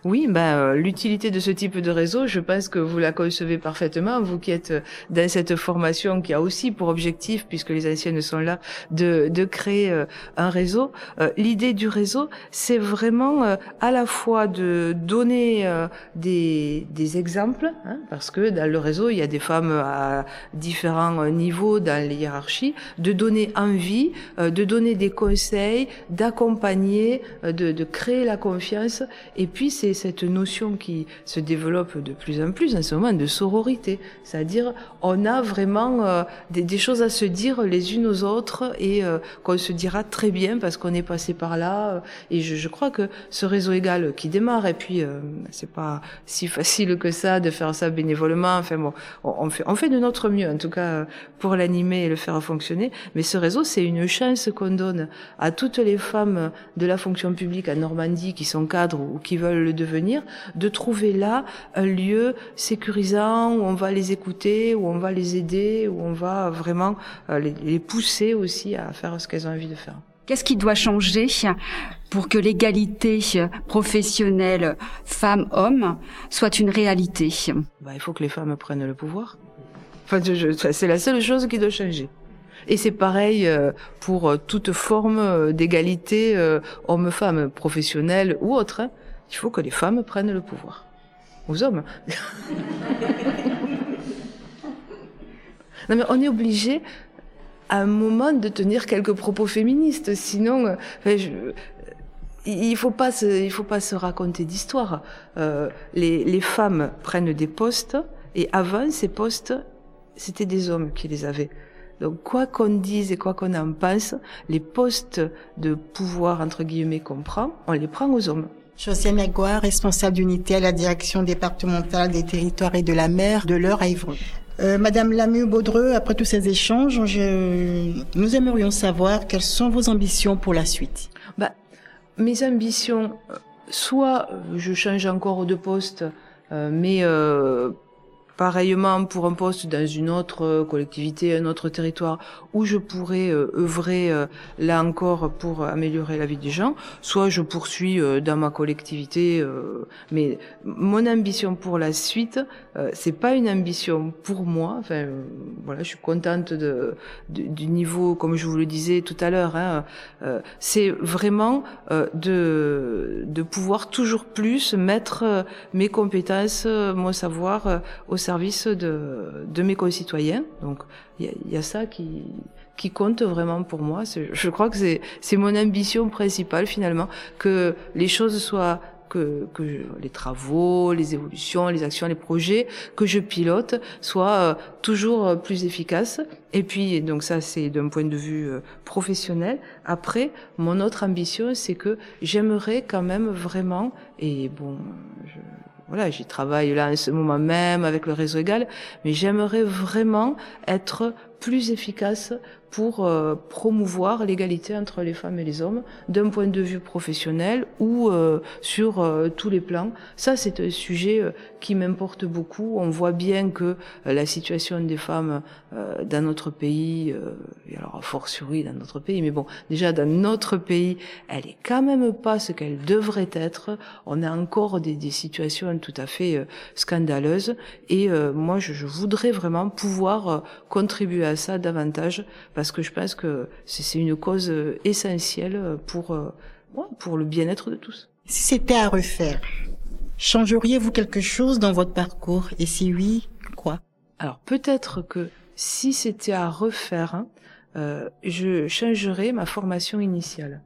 Oui, ben, euh, l'utilité de ce type de réseau, je pense que vous la concevez parfaitement, vous qui êtes dans cette formation qui a aussi pour objectif, puisque les anciennes sont là, de, de créer euh, un réseau. Euh, l'idée du réseau, c'est vraiment à la fois de donner des, des exemples, hein, parce que dans le réseau, il y a des femmes à différents niveaux dans les hiérarchies, de donner envie, de donner des conseils, d'accompagner, de, de créer la confiance, et puis c'est cette notion qui se développe de plus en plus en ce moment de sororité. C'est-à-dire, on a vraiment euh, des, choses à se dire les unes aux autres et euh, qu'on se dira très bien parce qu'on est passé par là. Et je, crois que ce réseau égal qui démarre, et puis euh, c'est pas si facile que ça de faire ça bénévolement. Enfin bon, on, fait, on fait de notre mieux en tout cas pour l'animer et le faire fonctionner. Mais ce réseau, c'est une chance qu'on donne à toutes les femmes de la fonction publique à Normandie qui sont cadres ou qui veulent le devenir, de trouver là un lieu sécurisant où on va les écouter, où on va les aider, où on va vraiment euh, les, pousser aussi à faire ce qu'elles ont envie de faire. Qu'est-ce qui doit changer pour que l'égalité professionnelle femmes-hommes soit une réalité? Bah, Il faut que les femmes prennent le pouvoir. Enfin, c'est la seule chose qui doit changer. Et c'est pareil euh, pour euh, toute forme d'égalité homme-femme, professionnelle ou autre. Il faut que les femmes prennent le pouvoir. Aux hommes. non mais on est obligé à un moment de tenir quelques propos féministes, sinon euh, il faut pas faut pas se raconter d'histoire. Euh, les, les femmes prennent des postes et avant ces postes, c'était des hommes qui les avaient. Donc quoi qu'on dise et quoi qu'on en pense, les postes de pouvoir entre guillemets qu'on prend, on les prend aux hommes. Josiane Magua, responsable d'unité à la direction départementale des territoires et de la mer de l'Eure à Évreux. Euh, Madame Lamu Baudreux, après tous ces échanges, nous aimerions savoir quelles sont vos ambitions pour la suite. Bah, mes ambitions, euh, soit je change encore de poste, euh, mais pareillement pour un poste dans une autre collectivité, un autre territoire, où je pourrais euh, œuvrer euh, là encore pour améliorer la vie des gens, soit je poursuis euh, dans ma collectivité. mais mon ambition pour la suite, c'est pas une ambition pour moi. Enfin, voilà, je suis contente de, du niveau, comme je vous le disais tout à l'heure. Hein, c'est vraiment de de pouvoir toujours plus mettre mes compétences, mon savoir au service de, de mes concitoyens. Donc il y, a ça qui, qui compte vraiment pour moi. Je crois que c'est mon ambition principale finalement, que les choses soient que, que les travaux, les évolutions, les actions, les projets que je pilote soient euh, toujours euh, plus efficaces. Et puis, donc ça, c'est d'un point de vue euh, professionnel. Après, mon autre ambition, c'est que j'aimerais quand même vraiment, et bon, je, voilà, j'y travaille là en ce moment même avec le réseau égal, mais j'aimerais vraiment être plus efficace pour euh, promouvoir l'égalité entre les femmes et les hommes d'un point de vue professionnel ou euh, sur euh, tous les plans. Ça, c'est un sujet qui m'importe beaucoup. On voit bien que la situation des femmes dans notre pays, et alors fortiori dans notre pays, mais bon, déjà dans notre pays, elle est quand même pas ce qu'elle devrait être. On a encore des, des situations tout à fait scandaleuses et moi, je, je, voudrais vraiment pouvoir contribuer à ça davantage parce que je pense que c'est une cause euh, essentielle euh, pour, euh, pour le bien-être de tous. Si c'était à refaire, changeriez-vous quelque chose dans votre parcours? Et si oui, quoi? Alors peut-être que si c'était à refaire, hein, je changerais ma formation initiale.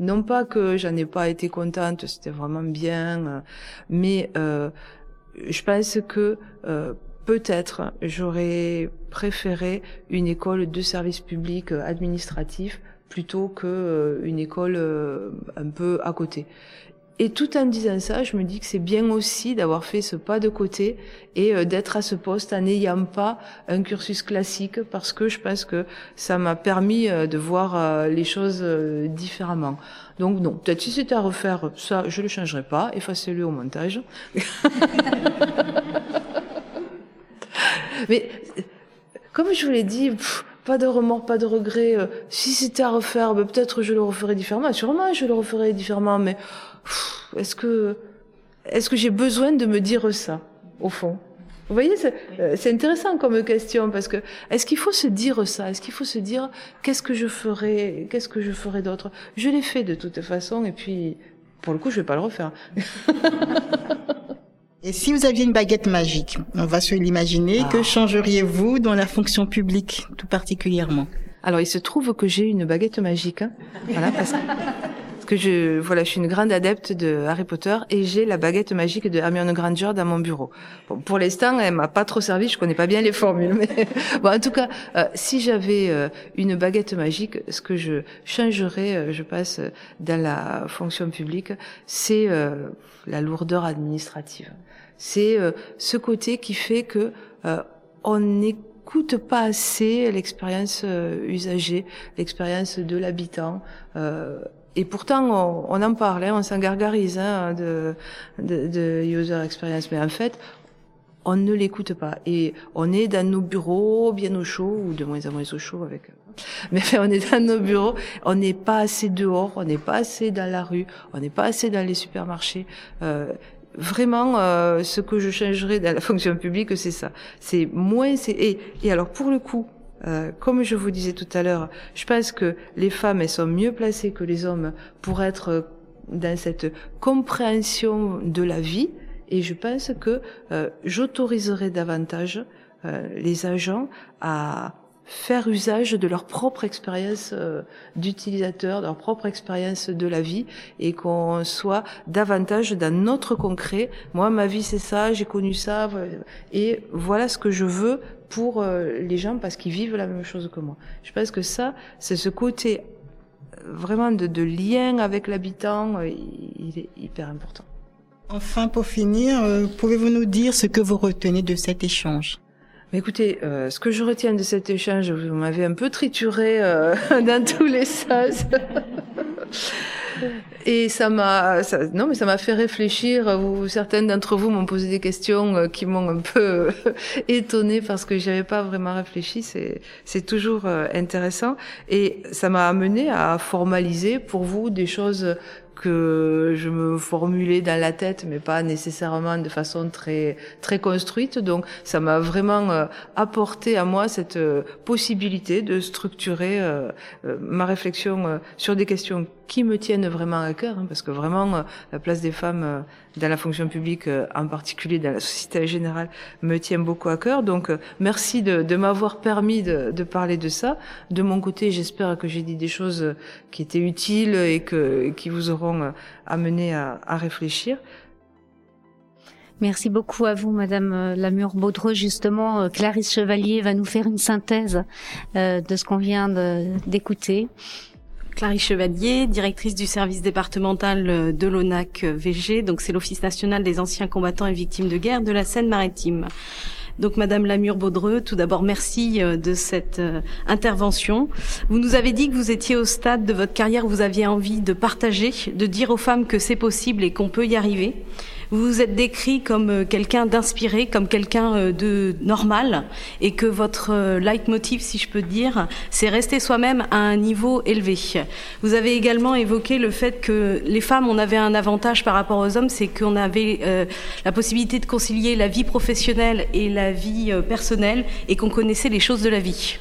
Non pas que j'en ai pas été contente, c'était vraiment bien, mais je pense que peut-être j'aurais préféré une école de service public euh, administratif plutôt que euh, une école euh, un peu à côté. Et tout en disant ça, je me dis que c'est bien aussi d'avoir fait ce pas de côté et d'être à ce poste en n'ayant pas un cursus classique parce que je pense que ça m'a permis de voir les choses différemment. Donc non, peut-être si c'était à refaire, ça, je le changerais pas. Effacez-le au montage. Mais comme je vous l'ai dit, pas de remords, pas de regrets. Euh, si c'était à refaire, ben, peut-être je le referais différemment. Sûrement, je le referais différemment. Mais est-ce que est-ce que j'ai besoin de me dire ça, au fond? Vous voyez, euh, c'est intéressant comme question parce que est-ce qu'il faut se dire ça? Est-ce qu'il faut se dire qu'est-ce que je ferai Qu'est-ce que je ferai d'autre? Je l'ai fait de toute façon et puis pour le coup, je vais pas le refaire. Et si vous aviez une baguette magique, on va se l'imaginer, que ah. changeriez-vous dans la fonction publique tout particulièrement? Alors, il se trouve que j'ai une baguette magique. Hein. Voilà, parce que que je voilà, je suis une grande adepte de Harry Potter et j'ai la baguette magique de Hermione Granger dans mon bureau. Bon, pour l'instant, elle m'a pas trop servi, je connais pas bien les formules, mais bon, en tout cas, euh, si j'avais euh, une baguette magique, ce que je changerais, euh, je passe dans la fonction publique, c'est la lourdeur administrative. C'est ce côté qui fait que on n'écoute pas assez l'expérience usagée, l'expérience de l'habitant. Euh, et pourtant, on, en parle, hein, on s'en gargarise hein, de, de, de, user experience, mais en fait, on ne l'écoute pas. Et on est dans nos bureaux, bien au chaud, ou de moins en moins au chaud avec. Mais on est dans nos bureaux, on n'est pas assez dehors, on n'est pas assez dans la rue, on n'est pas assez dans les supermarchés. Euh, vraiment, euh, ce que je changerais dans la fonction publique, c'est ça. C'est moins. Et, et alors, pour le coup, euh, comme je vous disais tout à l'heure, je pense que les femmes, elles sont mieux placées que les hommes pour être dans cette compréhension de la vie. Et je pense que euh, j'autoriserai davantage euh, les agents à faire usage de leur propre expérience euh, d'utilisateur, de leur propre expérience de la vie, et qu'on soit davantage dans notre concret. Moi, ma vie, c'est ça, j'ai connu ça, et voilà ce que je veux pour euh, les gens parce qu'ils vivent la même chose que moi. Je pense que ça, c'est ce côté euh, vraiment de, de lien avec l'habitant, il est hyper important. Enfin, pour finir, pouvez-vous nous dire ce que vous retenez de cet échange? Écoutez, euh, ce que je retiens de cet échange, vous m'avez un peu trituré euh, dans tous les sens. Et ça m'a, non mais ça m'a fait réfléchir. Vous, certaines d'entre vous m'ont posé des questions euh, qui m'ont un peu étonnée parce que j'avais pas vraiment réfléchi. C'est, c'est toujours intéressant et ça m'a amené à formaliser pour vous des choses que je me formulais dans la tête, mais pas nécessairement de façon très très construite. Donc, ça m'a vraiment euh, apporté à moi cette euh, possibilité de structurer euh, ma réflexion sur des questions qui me tiennent vraiment à cœur, hein, parce que vraiment la place des femmes dans la fonction publique, en particulier dans la société générale, me tient beaucoup à cœur. Donc, merci de, de m'avoir permis de, de, parler de ça. De mon côté, j'espère que j'ai dit des choses qui étaient utiles et que qui vous auront euh, amener à, à réfléchir. Merci beaucoup à vous, Madame euh, Lamure-Baudreux. Justement, euh, Clarisse Chevalier va nous faire une synthèse de ce qu'on vient d'écouter. Clarisse Chevalier, directrice du service départemental de l'ONAC VG, donc c'est l'Office national des anciens combattants et victimes de guerre de la Seine-Maritime. Donc Madame Lamure-Baudreux, tout d'abord merci euh, de cette euh, intervention. Vous nous avez dit que vous étiez au stade de votre carrière où vous aviez envie de partager, de dire aux femmes que c'est possible et qu'on peut y arriver. Vous vous êtes décrit comme euh, quelqu'un d'inspiré, comme quelqu'un euh, de normal, et que votre euh, leitmotiv, si je peux dire, c'est rester soi-même à un niveau élevé. Vous avez également évoqué le fait que les femmes, on avait un avantage par rapport aux hommes, c'est qu'on avait la possibilité de concilier la vie professionnelle et la vie personnelle, et qu'on connaissait les choses de la vie.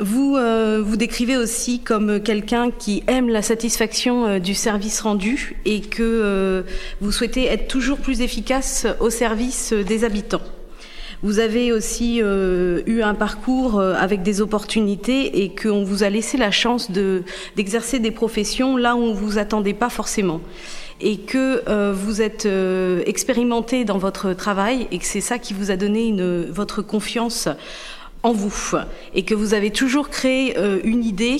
Vous euh, vous décrivez aussi comme quelqu'un qui aime la satisfaction euh, du service rendu et que euh, vous souhaitez être toujours plus efficace au service des habitants. Vous avez aussi eu un parcours avec des opportunités et qu'on vous a laissé la chance de d'exercer des professions là où on vous attendait pas forcément et que vous êtes expérimenté dans votre travail et que c'est ça qui vous a donné votre confiance en vous et que vous avez toujours créé euh, une idée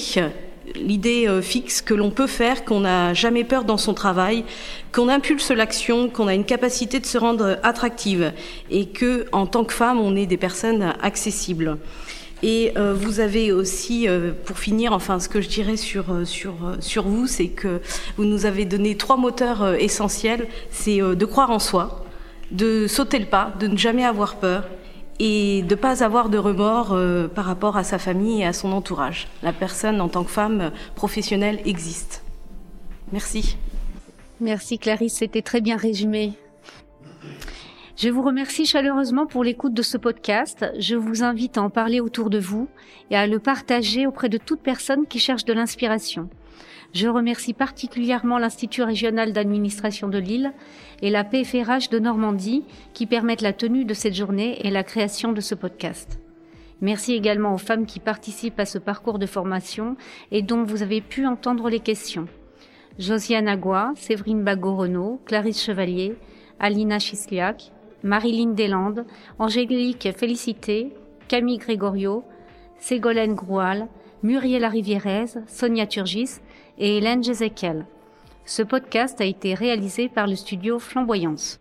l'idée euh, fixe que l'on peut faire, qu'on n'a jamais peur dans son travail, qu'on impulse l'action, qu'on a une capacité de se rendre attractive et que, en tant que femme, on est des personnes accessibles. Et euh, vous avez aussi, pour finir, enfin, ce que je dirais sur sur sur vous, c'est que vous nous avez donné trois moteurs essentiels. C'est de croire en soi, de sauter le pas, de ne jamais avoir peur et de ne pas avoir de remords euh, par rapport à sa famille et à son entourage. La personne en tant que femme professionnelle existe. Merci. Merci Clarisse, c'était très bien résumé. Je vous remercie chaleureusement pour l'écoute de ce podcast. Je vous invite à en parler autour de vous et à le partager auprès de toute personne qui cherche de l'inspiration. Je remercie particulièrement l'Institut régional d'administration de Lille et la PFRH de Normandie qui permettent la tenue de cette journée et la création de ce podcast. Merci également aux femmes qui participent à ce parcours de formation et dont vous avez pu entendre les questions. Josiane Agua, Séverine Bagot-Renaud, Clarisse Chevalier, Alina Chisliac, Marilyn Deslandes, Angélique Félicité, Camille Grégorio, Ségolène Groual, Muriel Rivierez, Sonia Turgis et Hélène Jezekiel. Ce podcast a été réalisé par le studio Flamboyance.